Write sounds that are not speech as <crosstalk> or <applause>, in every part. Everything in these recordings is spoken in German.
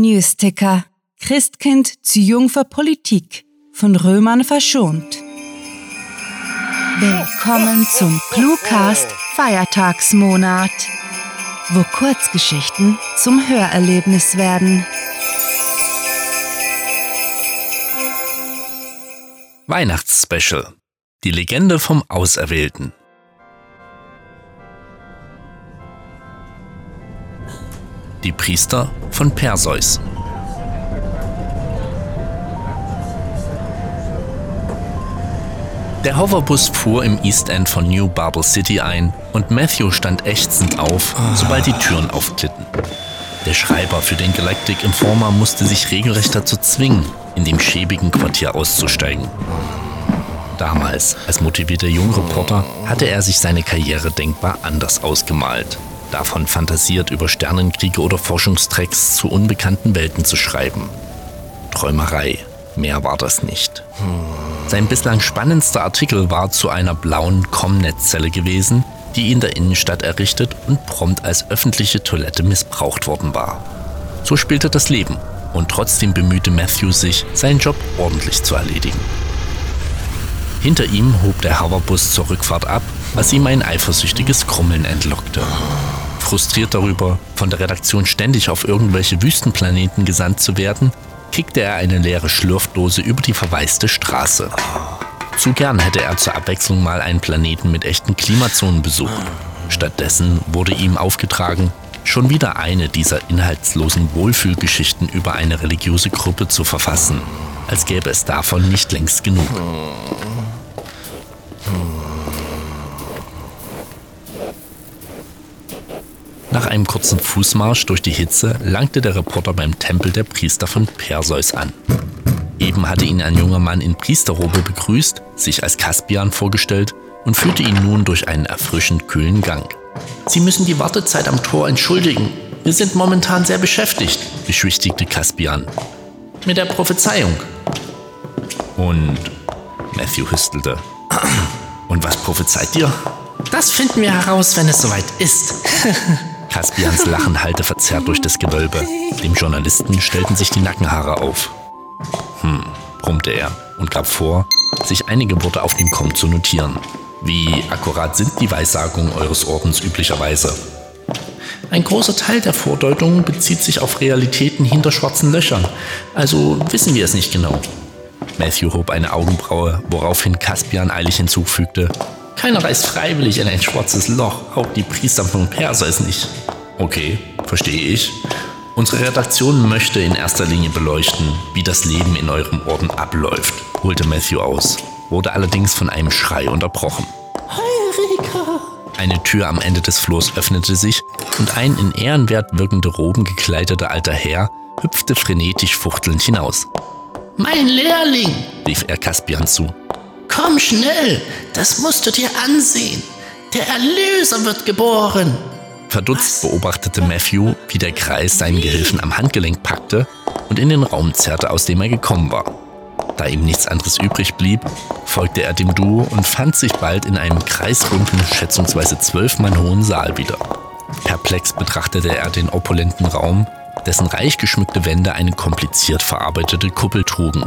Newsticker. Christkind zu jung für Politik. Von Römern verschont. Willkommen zum Cluecast Feiertagsmonat, wo Kurzgeschichten zum Hörerlebnis werden. Weihnachtsspecial. Die Legende vom Auserwählten. Die Priester von Perseus. Der Hoverbus fuhr im East End von New Barber City ein und Matthew stand ächzend auf, sobald die Türen aufglitten. Der Schreiber für den Galactic Informer musste sich regelrecht dazu zwingen, in dem schäbigen Quartier auszusteigen. Damals, als motivierter Jungreporter, hatte er sich seine Karriere denkbar anders ausgemalt. Davon fantasiert, über Sternenkriege oder Forschungstracks zu unbekannten Welten zu schreiben. Träumerei, mehr war das nicht. Sein bislang spannendster Artikel war zu einer blauen Comnet-Zelle gewesen, die in der Innenstadt errichtet und prompt als öffentliche Toilette missbraucht worden war. So spielte das Leben und trotzdem bemühte Matthew sich, seinen Job ordentlich zu erledigen. Hinter ihm hob der Hoverbus zur Rückfahrt ab, was ihm ein eifersüchtiges Krummeln entlockte. Frustriert darüber, von der Redaktion ständig auf irgendwelche Wüstenplaneten gesandt zu werden, kickte er eine leere Schlürfdose über die verwaiste Straße. Zu gern hätte er zur Abwechslung mal einen Planeten mit echten Klimazonen besucht. Stattdessen wurde ihm aufgetragen, schon wieder eine dieser inhaltslosen Wohlfühlgeschichten über eine religiöse Gruppe zu verfassen, als gäbe es davon nicht längst genug. Einem kurzen Fußmarsch durch die Hitze langte der Reporter beim Tempel der Priester von Perseus an. Eben hatte ihn ein junger Mann in Priesterrobe begrüßt, sich als Kaspian vorgestellt und führte ihn nun durch einen erfrischend kühlen Gang. Sie müssen die Wartezeit am Tor entschuldigen. Wir sind momentan sehr beschäftigt, beschwichtigte Kaspian. Mit der Prophezeiung. Und Matthew hüstelte. Und was prophezeit ihr? Das finden wir heraus, wenn es soweit ist. <laughs> Kaspians Lachen hallte verzerrt durch das Gewölbe. Dem Journalisten stellten sich die Nackenhaare auf. Hm, brummte er und gab vor, sich einige Worte auf dem Kommen zu notieren. Wie akkurat sind die Weissagungen eures Ordens üblicherweise? Ein großer Teil der Vordeutungen bezieht sich auf Realitäten hinter schwarzen Löchern, also wissen wir es nicht genau. Matthew hob eine Augenbraue, woraufhin Caspian eilig hinzufügte, keiner reist freiwillig in ein schwarzes Loch, auch die Priester von Perseus nicht. Okay, verstehe ich. Unsere Redaktion möchte in erster Linie beleuchten, wie das Leben in eurem Orden abläuft, holte Matthew aus, wurde allerdings von einem Schrei unterbrochen. Heureka! Eine Tür am Ende des Flurs öffnete sich und ein in ehrenwert wirkende Roben gekleideter alter Herr hüpfte frenetisch fuchtelnd hinaus. Mein Lehrling, rief er Caspian zu. Komm schnell, das musst du dir ansehen. Der Erlöser wird geboren. Verdutzt beobachtete Matthew, wie der Kreis seinen Gehilfen am Handgelenk packte und in den Raum zerrte, aus dem er gekommen war. Da ihm nichts anderes übrig blieb, folgte er dem Duo und fand sich bald in einem kreisrunden, schätzungsweise zwölf Mann hohen Saal wieder. Perplex betrachtete er den opulenten Raum, dessen reich geschmückte Wände eine kompliziert verarbeitete Kuppel trugen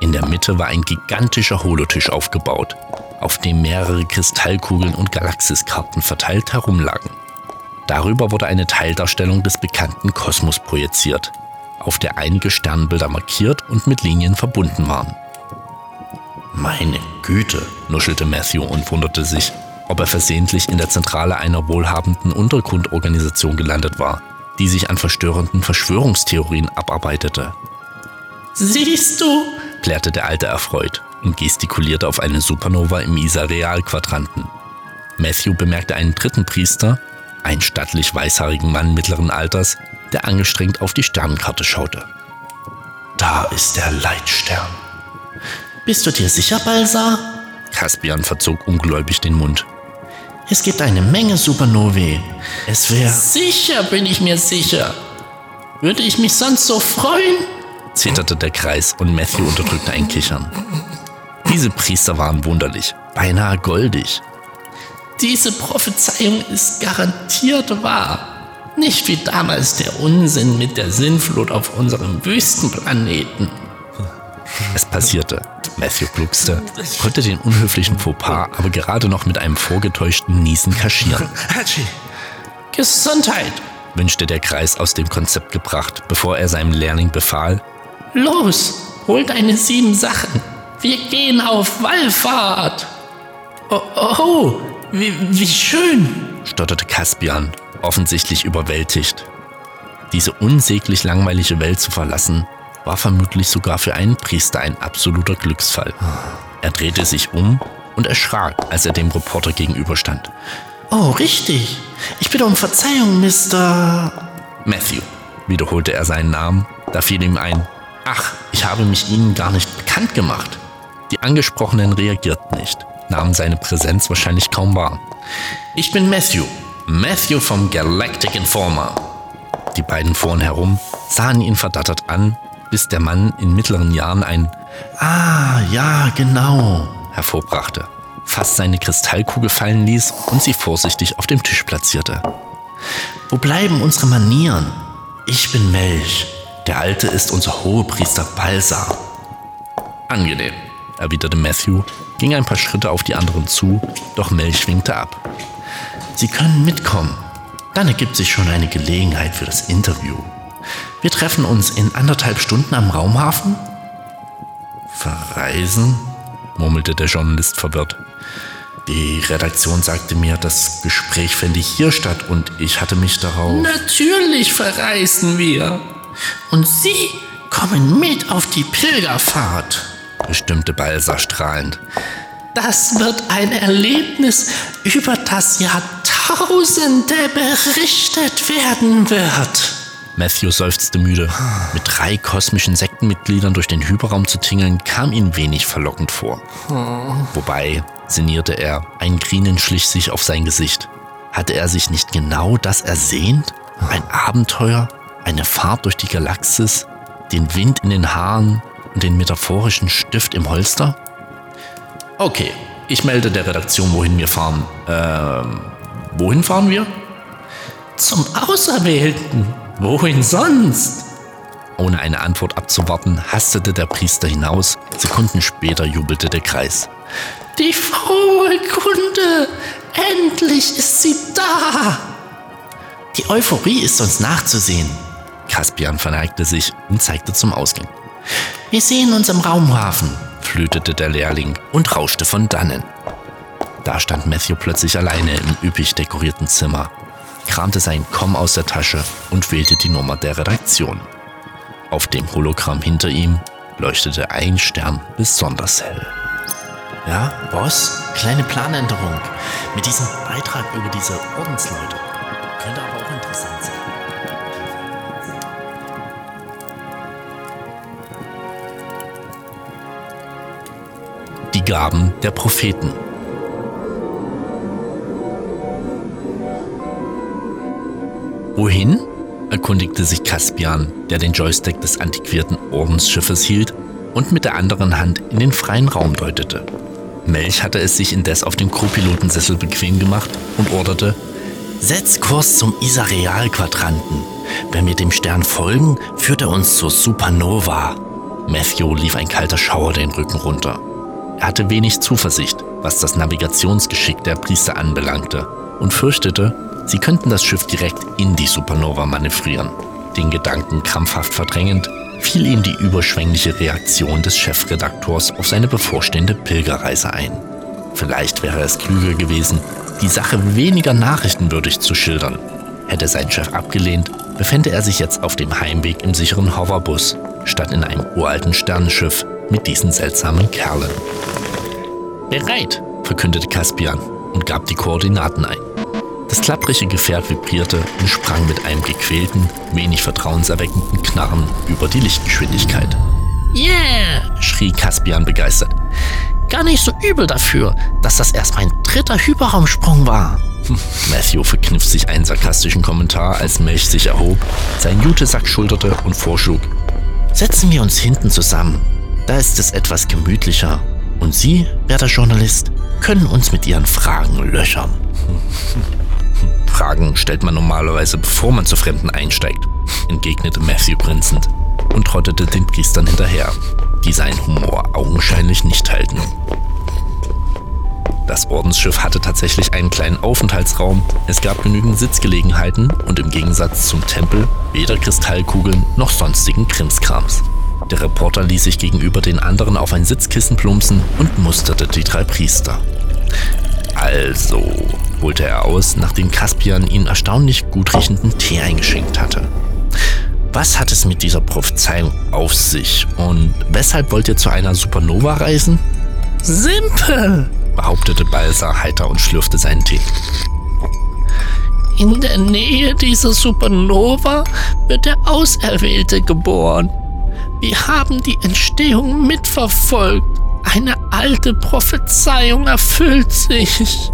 in der Mitte war ein gigantischer Holotisch aufgebaut, auf dem mehrere Kristallkugeln und Galaxiskarten verteilt herumlagen. Darüber wurde eine Teildarstellung des bekannten Kosmos projiziert, auf der einige Sternbilder markiert und mit Linien verbunden waren. Meine Güte, nuschelte Matthew und wunderte sich, ob er versehentlich in der Zentrale einer wohlhabenden Untergrundorganisation gelandet war, die sich an verstörenden Verschwörungstheorien abarbeitete. Siehst du, klärte der Alte erfreut und gestikulierte auf eine Supernova im Isa-Real-Quadranten. Matthew bemerkte einen dritten Priester, einen stattlich weißhaarigen Mann mittleren Alters, der angestrengt auf die Sternenkarte schaute. Da ist der Leitstern. Bist du dir sicher, Balsar? Caspian verzog ungläubig den Mund. Es gibt eine Menge Supernovae. Es wäre. Sicher bin ich mir sicher. Würde ich mich sonst so freuen? Zitterte der Kreis und Matthew unterdrückte ein Kichern. Diese Priester waren wunderlich, beinahe goldig. Diese Prophezeiung ist garantiert wahr. Nicht wie damals der Unsinn mit der Sinnflut auf unserem Wüstenplaneten. Es passierte. Matthew gluckste, konnte den unhöflichen Fauxpas aber gerade noch mit einem vorgetäuschten Niesen kaschieren. Gesundheit, wünschte der Kreis aus dem Konzept gebracht, bevor er seinem Lehrling befahl. Los, hol deine sieben Sachen. Wir gehen auf Wallfahrt. Oh, oh wie, wie schön, stotterte Caspian, offensichtlich überwältigt. Diese unsäglich langweilige Welt zu verlassen, war vermutlich sogar für einen Priester ein absoluter Glücksfall. Er drehte sich um und erschrak, als er dem Reporter gegenüberstand. Oh, richtig. Ich bitte um Verzeihung, Mr. Matthew, wiederholte er seinen Namen. Da fiel ihm ein, ach, ich habe mich Ihnen gar nicht bekannt gemacht. Die Angesprochenen reagierten nicht, nahmen seine Präsenz wahrscheinlich kaum wahr. Ich bin Matthew, Matthew vom Galactic Informer. Die beiden fuhren herum, sahen ihn verdattert an, bis der Mann in mittleren Jahren ein Ah, ja, genau hervorbrachte, fast seine Kristallkugel fallen ließ und sie vorsichtig auf dem Tisch platzierte. Wo bleiben unsere Manieren? Ich bin Melch. Der Alte ist unser Hohepriester Balsar. Angenehm, erwiderte Matthew, ging ein paar Schritte auf die anderen zu, doch Melch winkte ab. Sie können mitkommen. Dann ergibt sich schon eine Gelegenheit für das Interview. Wir treffen uns in anderthalb Stunden am Raumhafen? Verreisen? murmelte der Journalist verwirrt. Die Redaktion sagte mir, das Gespräch fände hier statt und ich hatte mich darauf. Natürlich verreisen wir. Und Sie kommen mit auf die Pilgerfahrt, bestimmte Balsa strahlend. Das wird ein Erlebnis, über das Jahrtausende berichtet werden wird. Matthew seufzte müde. Mit drei kosmischen Sektenmitgliedern durch den Hyperraum zu tingeln, kam ihm wenig verlockend vor. Wobei, sinnierte er, ein Grinen schlich sich auf sein Gesicht. Hatte er sich nicht genau das ersehnt? Ein Abenteuer? Eine Fahrt durch die Galaxis? Den Wind in den Haaren und den metaphorischen Stift im Holster? Okay, ich melde der Redaktion, wohin wir fahren. Ähm, wohin fahren wir? Zum Auserwählten. Wohin sonst? Ohne eine Antwort abzuwarten, hastete der Priester hinaus. Sekunden später jubelte der Kreis. Die frohe Kunde! Endlich ist sie da! Die Euphorie ist uns nachzusehen. Caspian verneigte sich und zeigte zum Ausgang. Wir sehen uns im Raumhafen, flötete der Lehrling und rauschte von dannen. Da stand Matthew plötzlich alleine im üppig dekorierten Zimmer kramte sein Com aus der Tasche und wählte die Nummer der Redaktion. Auf dem Hologramm hinter ihm leuchtete ein Stern besonders hell. Ja, Boss, kleine Planänderung. Mit diesem Beitrag über diese Ordensleute. Gaben der Propheten. Wohin? erkundigte sich Caspian, der den Joystick des antiquierten Ordensschiffes hielt und mit der anderen Hand in den freien Raum deutete. Melch hatte es sich indes auf dem Crewpilotensessel bequem gemacht und orderte, Setz Kurs zum Isareal-Quadranten. Wenn wir dem Stern folgen, führt er uns zur Supernova. Matthew lief ein kalter Schauer den Rücken runter. Er hatte wenig Zuversicht, was das Navigationsgeschick der Priester anbelangte und fürchtete, Sie könnten das Schiff direkt in die Supernova manövrieren. Den Gedanken krampfhaft verdrängend, fiel ihm die überschwängliche Reaktion des Chefredaktors auf seine bevorstehende Pilgerreise ein. Vielleicht wäre es klüger gewesen, die Sache weniger nachrichtenwürdig zu schildern. Hätte sein Chef abgelehnt, befände er sich jetzt auf dem Heimweg im sicheren Hoverbus, statt in einem uralten Sternenschiff mit diesen seltsamen Kerlen. Bereit, verkündete Caspian und gab die Koordinaten ein. Das klapprige Gefährt vibrierte und sprang mit einem gequälten, wenig vertrauenserweckenden Knarren über die Lichtgeschwindigkeit. Yeah! schrie Caspian begeistert. Gar nicht so übel dafür, dass das erst mein dritter Hyperraumsprung war. <laughs> Matthew verkniff sich einen sarkastischen Kommentar, als Melch sich erhob, seinen Jutesack schulterte und vorschlug. Setzen wir uns hinten zusammen. Da ist es etwas gemütlicher. Und Sie, werter Journalist, können uns mit Ihren Fragen löchern. <laughs> Fragen stellt man normalerweise, bevor man zu Fremden einsteigt, entgegnete Matthew grinsend und trottete den Priestern hinterher, die seinen Humor augenscheinlich nicht teilten. Das Ordensschiff hatte tatsächlich einen kleinen Aufenthaltsraum, es gab genügend Sitzgelegenheiten und im Gegensatz zum Tempel weder Kristallkugeln noch sonstigen Krimskrams. Der Reporter ließ sich gegenüber den anderen auf ein Sitzkissen plumpsen und musterte die drei Priester. Also, holte er aus, nachdem Caspian ihnen erstaunlich gut riechenden Tee eingeschenkt hatte. Was hat es mit dieser Prophezeiung auf sich und weshalb wollt ihr zu einer Supernova reisen? Simpel, behauptete Balsa heiter und schlürfte seinen Tee. In der Nähe dieser Supernova wird der Auserwählte geboren. Wir haben die Entstehung mitverfolgt. Eine alte Prophezeiung erfüllt sich.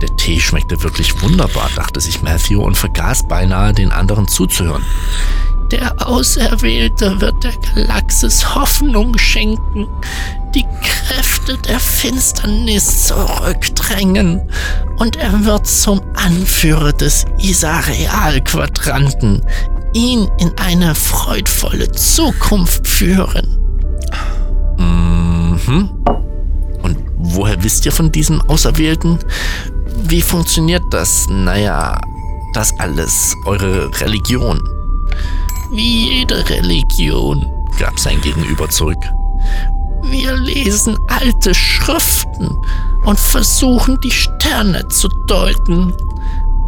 Der Tee schmeckte wirklich wunderbar, dachte sich Matthew und vergaß beinahe, den anderen zuzuhören. Der Auserwählte wird der Galaxis Hoffnung schenken, die Kräfte der Finsternis zurückdrängen und er wird zum Anführer des Isareal-Quadranten, ihn in eine freudvolle Zukunft führen. Mhm. Und woher wisst ihr von diesem Auserwählten? Wie funktioniert das? Naja, das alles, eure Religion. Wie jede Religion, gab sein Gegenüber zurück. Wir lesen alte Schriften und versuchen die Sterne zu deuten.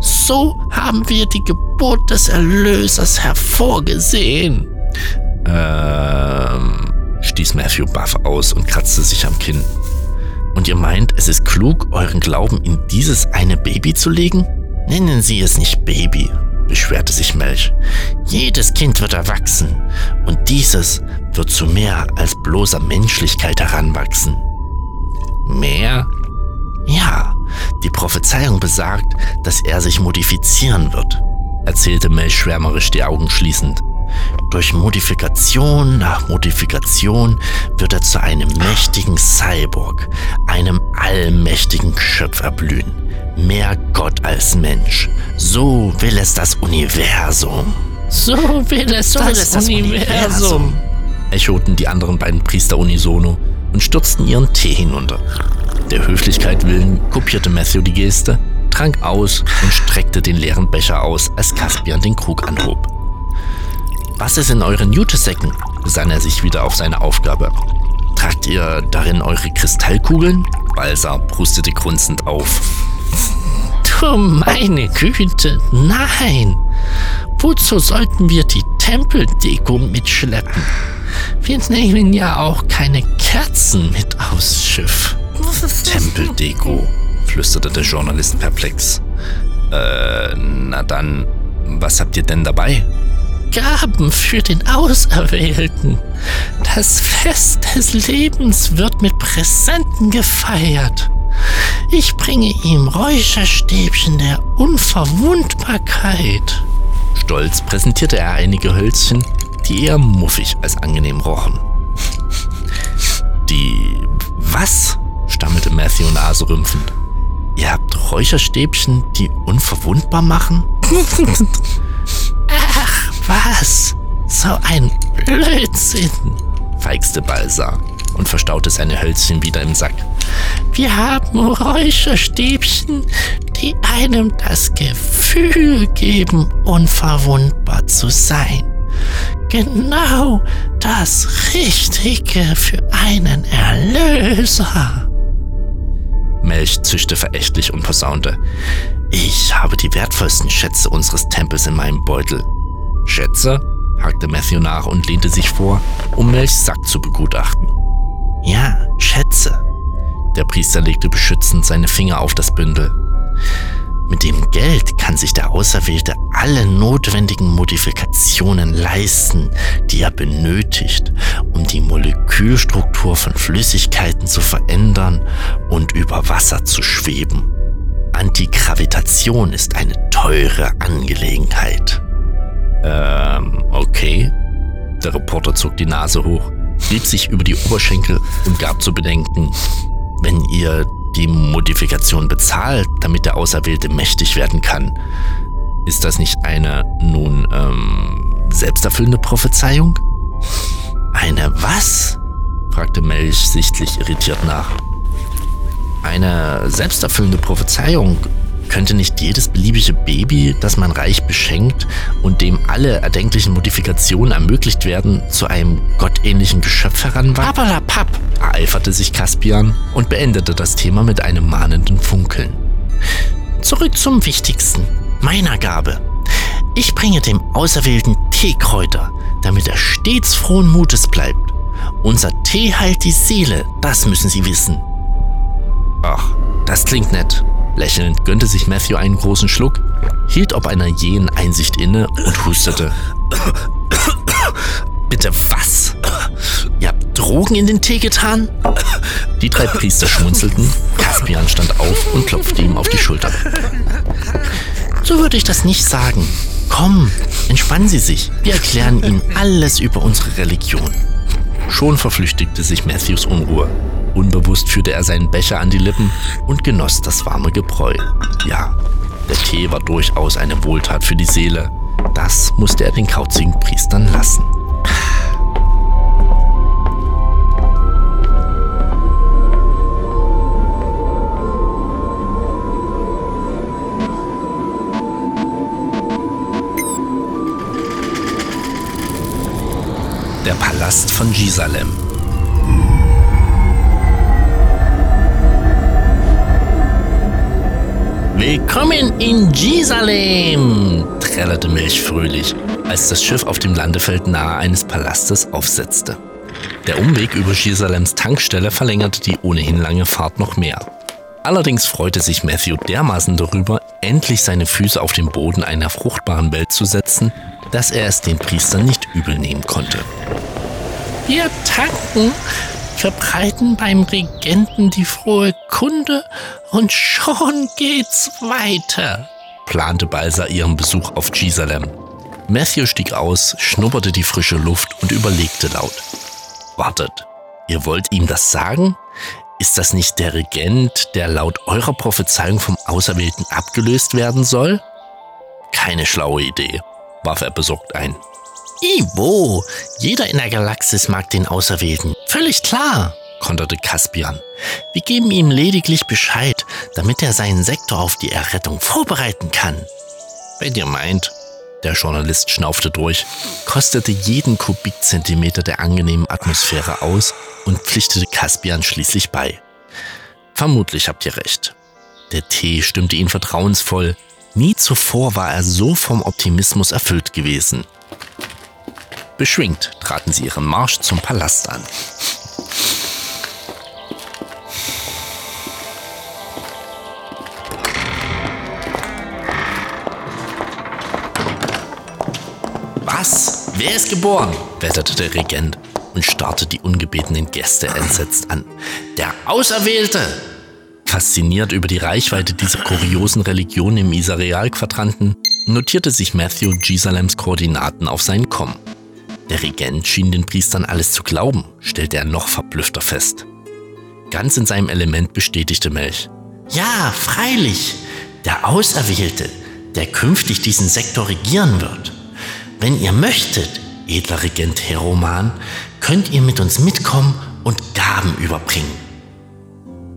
So haben wir die Geburt des Erlösers hervorgesehen. Ähm, stieß Matthew Buff aus und kratzte sich am Kinn. Und ihr meint, es ist klug, euren Glauben in dieses eine Baby zu legen? Nennen Sie es nicht Baby, beschwerte sich Melch. Jedes Kind wird erwachsen und dieses wird zu mehr als bloßer Menschlichkeit heranwachsen. Mehr? Ja, die Prophezeiung besagt, dass er sich modifizieren wird, erzählte Melch schwärmerisch die Augen schließend. Durch Modifikation nach Modifikation wird er zu einem mächtigen Cyborg, einem allmächtigen Geschöpf erblühen. Mehr Gott als Mensch. So will es das Universum. So will es, so das, will es das Universum. Universum. Echoten die anderen beiden Priester unisono und stürzten ihren Tee hinunter. Der Höflichkeit willen kopierte Matthew die Geste, trank aus und streckte den leeren Becher aus, als Caspian den Krug anhob. Was ist in euren Jutesäcken? besann er sich wieder auf seine Aufgabe. Tragt ihr darin eure Kristallkugeln? Balsar prustete grunzend auf. Du meine Güte, nein! Wozu sollten wir die Tempeldeko mitschleppen? Wir nehmen ja auch keine Kerzen mit aufs Schiff. Tempeldeko, flüsterte der Journalist perplex. Äh, na dann, was habt ihr denn dabei? Gaben für den Auserwählten. Das Fest des Lebens wird mit Präsenten gefeiert. Ich bringe ihm Räucherstäbchen der Unverwundbarkeit. Stolz präsentierte er einige Hölzchen, die eher muffig als angenehm rochen. Die was? Stammelte Matthew naserümpfend. Ihr habt Räucherstäbchen, die unverwundbar machen? Ach, was? So ein Blödsinn, feixte Balsar und verstaute seine Hölzchen wieder im Sack. Wir haben Räucherstäbchen, die einem das Gefühl geben, unverwundbar zu sein. Genau das Richtige für einen Erlöser. Melch zischte verächtlich und posaunte. Ich habe die wertvollsten Schätze unseres Tempels in meinem Beutel. Schätze? hakte Matthew nach und lehnte sich vor, um Melchs Sack zu begutachten. Ja, Schätze. Der Priester legte beschützend seine Finger auf das Bündel. Mit dem Geld kann sich der Auserwählte alle notwendigen Modifikationen leisten, die er benötigt, um die Molekülstruktur von Flüssigkeiten zu verändern und über Wasser zu schweben. Antigravitation ist eine teure Angelegenheit. Ähm, okay. Der Reporter zog die Nase hoch, rieb sich über die Oberschenkel und gab zu bedenken, wenn ihr die Modifikation bezahlt, damit der Auserwählte mächtig werden kann. Ist das nicht eine nun ähm, selbsterfüllende Prophezeiung? Eine was? fragte Melch sichtlich irritiert nach. Eine selbsterfüllende Prophezeiung könnte nicht jedes beliebige Baby, das man reich beschenkt und dem alle erdenklichen Modifikationen ermöglicht werden, zu einem gottähnlichen Geschöpf heranwachsen? Papp, ereiferte sich Caspian und beendete das Thema mit einem mahnenden Funkeln. Zurück zum Wichtigsten, meiner Gabe. Ich bringe dem Auserwählten Teekräuter, damit er stets frohen Mutes bleibt. Unser Tee heilt die Seele, das müssen Sie wissen. Ach, das klingt nett. Lächelnd gönnte sich Matthew einen großen Schluck, hielt ob einer jähen Einsicht inne und hustete. Bitte was? Ihr habt Drogen in den Tee getan? Die drei Priester schmunzelten, Caspian stand auf und klopfte ihm auf die Schulter. So würde ich das nicht sagen. Komm, entspannen Sie sich. Wir erklären Ihnen alles über unsere Religion. Schon verflüchtigte sich Matthews Unruhe. Unbewusst führte er seinen Becher an die Lippen und genoss das warme Gebräu. Ja, der Tee war durchaus eine Wohltat für die Seele. Das musste er den kauzigen Priestern lassen. Palast von Jerusalem Willkommen in Jerusalem, trällerte Milch fröhlich, als das Schiff auf dem Landefeld nahe eines Palastes aufsetzte. Der Umweg über Jerusalems Tankstelle verlängerte die ohnehin lange Fahrt noch mehr. Allerdings freute sich Matthew dermaßen darüber, endlich seine Füße auf den Boden einer fruchtbaren Welt zu setzen, dass er es den Priestern nicht übel nehmen konnte. Wir tanken verbreiten beim Regenten die frohe Kunde und schon geht's weiter, plante Balsa ihren Besuch auf Jerusalem. Matthew stieg aus, schnupperte die frische Luft und überlegte laut. Wartet, ihr wollt ihm das sagen? Ist das nicht der Regent, der laut eurer Prophezeiung vom Auserwählten abgelöst werden soll? Keine schlaue Idee, warf er besorgt ein. Ivo, jeder in der Galaxis mag den Auserwählten. Völlig klar, konterte Caspian. Wir geben ihm lediglich Bescheid, damit er seinen Sektor auf die Errettung vorbereiten kann. Wenn ihr meint, der Journalist schnaufte durch, kostete jeden Kubikzentimeter der angenehmen Atmosphäre aus und pflichtete Caspian schließlich bei. Vermutlich habt ihr recht. Der Tee stimmte ihn vertrauensvoll. Nie zuvor war er so vom Optimismus erfüllt gewesen. Beschwingt traten sie ihren Marsch zum Palast an. Was? Wer ist geboren? wetterte der Regent und starrte die ungebetenen Gäste entsetzt an. Der Auserwählte! Fasziniert über die Reichweite dieser kuriosen Religion im Isareal-Quadranten, notierte sich Matthew Jesalems Koordinaten auf seinen Komm. Der Regent schien den Priestern alles zu glauben, stellte er noch verblüffter fest. Ganz in seinem Element bestätigte Melch. Ja, freilich, der Auserwählte, der künftig diesen Sektor regieren wird. Wenn ihr möchtet, edler Regent Heroman, könnt ihr mit uns mitkommen und Gaben überbringen.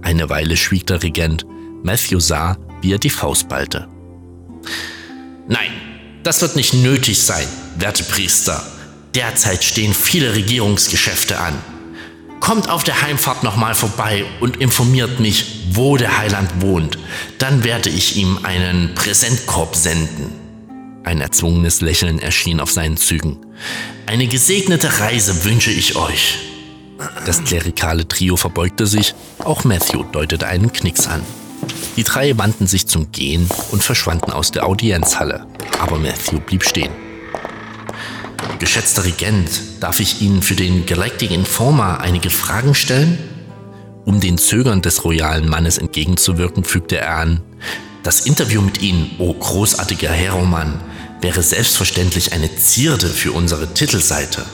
Eine Weile schwieg der Regent. Matthew sah, wie er die Faust ballte. Nein, das wird nicht nötig sein, werte Priester, Derzeit stehen viele Regierungsgeschäfte an. Kommt auf der Heimfahrt nochmal vorbei und informiert mich, wo der Heiland wohnt. Dann werde ich ihm einen Präsentkorb senden. Ein erzwungenes Lächeln erschien auf seinen Zügen. Eine gesegnete Reise wünsche ich euch. Das klerikale Trio verbeugte sich, auch Matthew deutete einen Knicks an. Die drei wandten sich zum Gehen und verschwanden aus der Audienzhalle, aber Matthew blieb stehen. Geschätzter Regent, darf ich Ihnen für den Galactic Informer einige Fragen stellen? Um den Zögern des royalen Mannes entgegenzuwirken, fügte er an, das Interview mit Ihnen, o oh großartiger Heroman, wäre selbstverständlich eine Zierde für unsere Titelseite.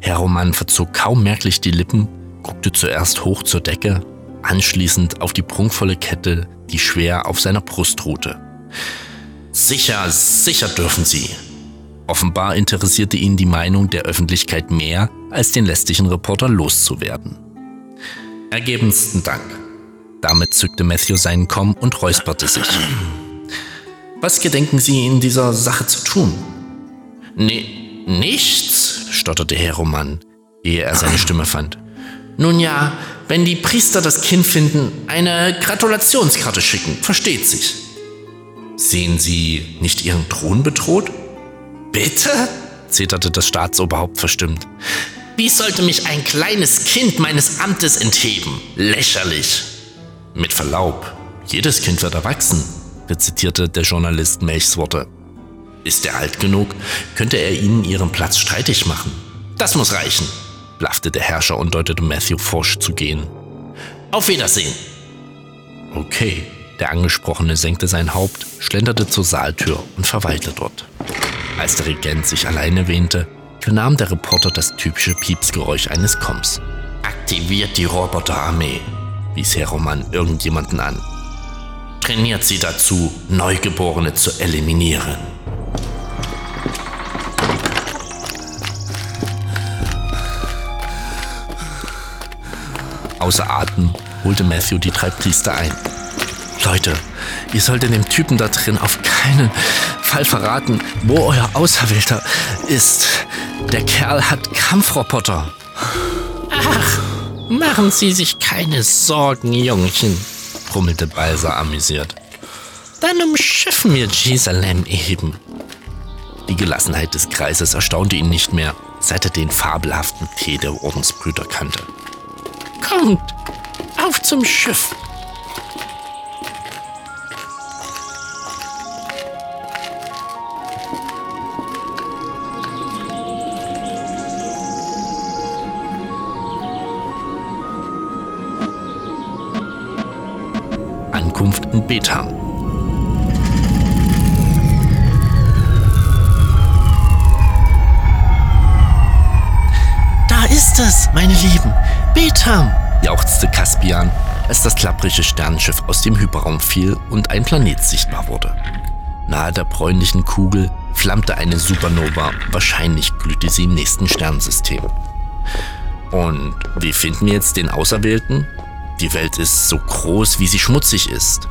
Heroman verzog kaum merklich die Lippen, guckte zuerst hoch zur Decke, anschließend auf die prunkvolle Kette, die schwer auf seiner Brust ruhte. Sicher, sicher dürfen Sie. Offenbar interessierte ihn die Meinung der Öffentlichkeit mehr, als den lästigen Reporter loszuwerden. Ergebensten Dank. Damit zückte Matthew seinen Komm und räusperte sich. Was gedenken Sie in dieser Sache zu tun? Nee, nichts, stotterte Herr Roman, ehe er seine Stimme fand. Nun ja, wenn die Priester das Kind finden, eine Gratulationskarte schicken, versteht sich. Sehen Sie nicht Ihren Thron bedroht? Bitte? zeterte das Staatsoberhaupt verstimmt. Wie sollte mich ein kleines Kind meines Amtes entheben? Lächerlich. Mit Verlaub, jedes Kind wird erwachsen, rezitierte der Journalist Melchs Worte. Ist er alt genug, könnte er ihnen ihren Platz streitig machen. Das muss reichen, blaffte der Herrscher und deutete Matthew forsch zu gehen. Auf Wiedersehen. Okay, der Angesprochene senkte sein Haupt, schlenderte zur Saaltür und verweilte dort. Als der Regent sich alleine wähnte, vernahm der Reporter das typische Piepsgeräusch eines Komms. Aktiviert die Roboterarmee, wies Herr Roman irgendjemanden an. Trainiert sie dazu, Neugeborene zu eliminieren. Außer Atem holte Matthew die drei Priester ein. Leute, ihr solltet dem Typen da drin auf keinen Fall verraten, wo euer Auserwählter ist. Der Kerl hat Kampfroboter. Ach, machen Sie sich keine Sorgen, Jungchen, brummelte Balsa amüsiert. Dann umschiffen wir Jerusalem eben. Die Gelassenheit des Kreises erstaunte ihn nicht mehr, seit er den fabelhaften Tee der Ordensbrüder kannte. Kommt, auf zum Schiff. Ankunft in Betham. Da ist es, meine Lieben. Betham! jauchzte Caspian, als das klapprige Sternenschiff aus dem Hyperraum fiel und ein Planet sichtbar wurde. Nahe der bräunlichen Kugel flammte eine Supernova, wahrscheinlich glühte sie im nächsten Sternensystem. Und wie finden wir jetzt den Auserwählten? Die Welt ist so groß, wie sie schmutzig ist.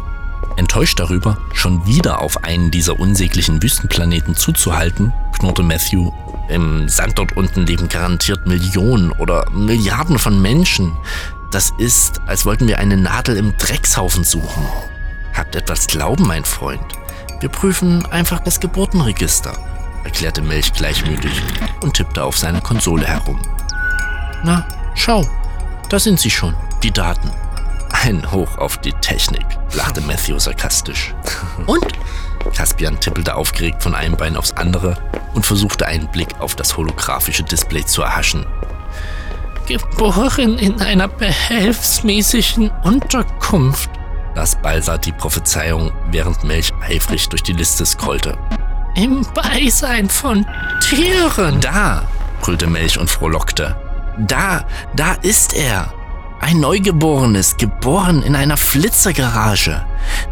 Enttäuscht darüber, schon wieder auf einen dieser unsäglichen Wüstenplaneten zuzuhalten, knurrte Matthew. Im Sand dort unten leben garantiert Millionen oder Milliarden von Menschen. Das ist, als wollten wir eine Nadel im Dreckshaufen suchen. Habt etwas Glauben, mein Freund. Wir prüfen einfach das Geburtenregister, erklärte Melch gleichmütig und tippte auf seiner Konsole herum. Na, schau, da sind sie schon, die Daten. Ein Hoch auf die Technik, lachte Matthew sarkastisch. Und? Caspian tippelte aufgeregt von einem Bein aufs andere und versuchte einen Blick auf das holographische Display zu erhaschen. Geboren in einer behelfsmäßigen Unterkunft, las Balsa die Prophezeiung, während Melch eifrig durch die Liste scrollte. Im Beisein von Tieren. Da, brüllte Melch und frohlockte. Da, da ist er. Ein Neugeborenes, geboren in einer Flitzergarage.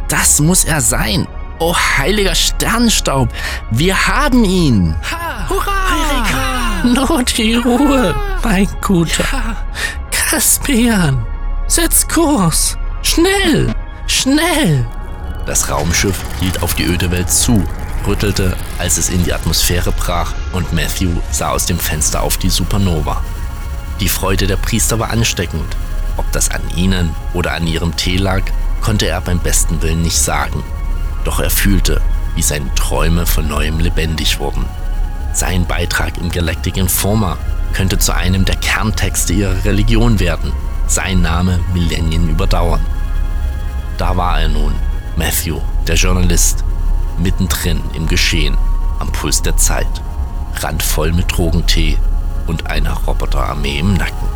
Das muss er sein. Oh heiliger Sternstaub, wir haben ihn. Ha, hurra! Heureka! Nur die Ruhe, mein Guter. Caspian, setz Kurs. Schnell, schnell. Das Raumschiff hielt auf die öde Welt zu, rüttelte, als es in die Atmosphäre brach und Matthew sah aus dem Fenster auf die Supernova. Die Freude der Priester war ansteckend. Ob das an ihnen oder an ihrem Tee lag, konnte er beim besten Willen nicht sagen. Doch er fühlte, wie seine Träume von neuem lebendig wurden. Sein Beitrag im Galactic Informer könnte zu einem der Kerntexte ihrer Religion werden, sein Name Millennien überdauern. Da war er nun, Matthew, der Journalist, mittendrin im Geschehen, am Puls der Zeit, randvoll mit Drogentee und einer Roboterarmee im Nacken.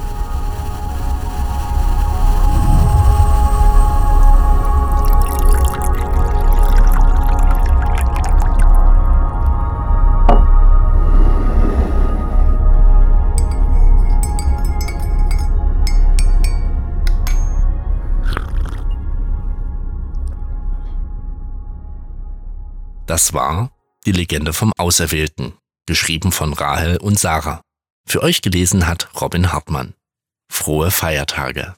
Das war Die Legende vom Auserwählten, geschrieben von Rahel und Sarah. Für euch gelesen hat Robin Hartmann. Frohe Feiertage.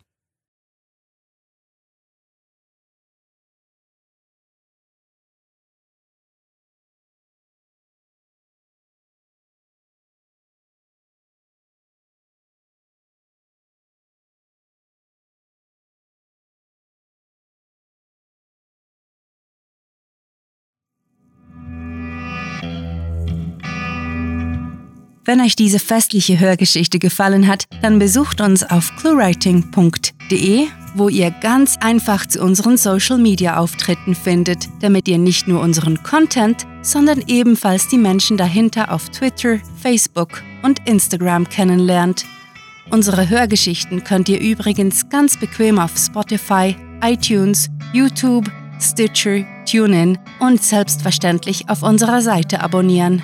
Wenn euch diese festliche Hörgeschichte gefallen hat, dann besucht uns auf cluewriting.de, wo ihr ganz einfach zu unseren Social Media Auftritten findet, damit ihr nicht nur unseren Content, sondern ebenfalls die Menschen dahinter auf Twitter, Facebook und Instagram kennenlernt. Unsere Hörgeschichten könnt ihr übrigens ganz bequem auf Spotify, iTunes, YouTube, Stitcher, TuneIn und selbstverständlich auf unserer Seite abonnieren.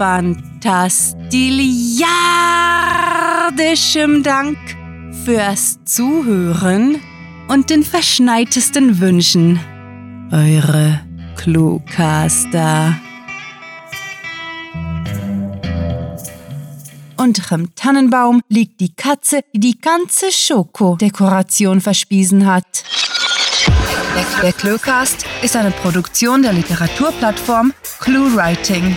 fantastiliardischem Dank fürs Zuhören und den verschneitesten Wünschen. Eure Cluecaster. Unterm Tannenbaum liegt die Katze, die die ganze Schokodekoration verspiesen hat. Der Cluecast ist eine Produktion der Literaturplattform ClueWriting.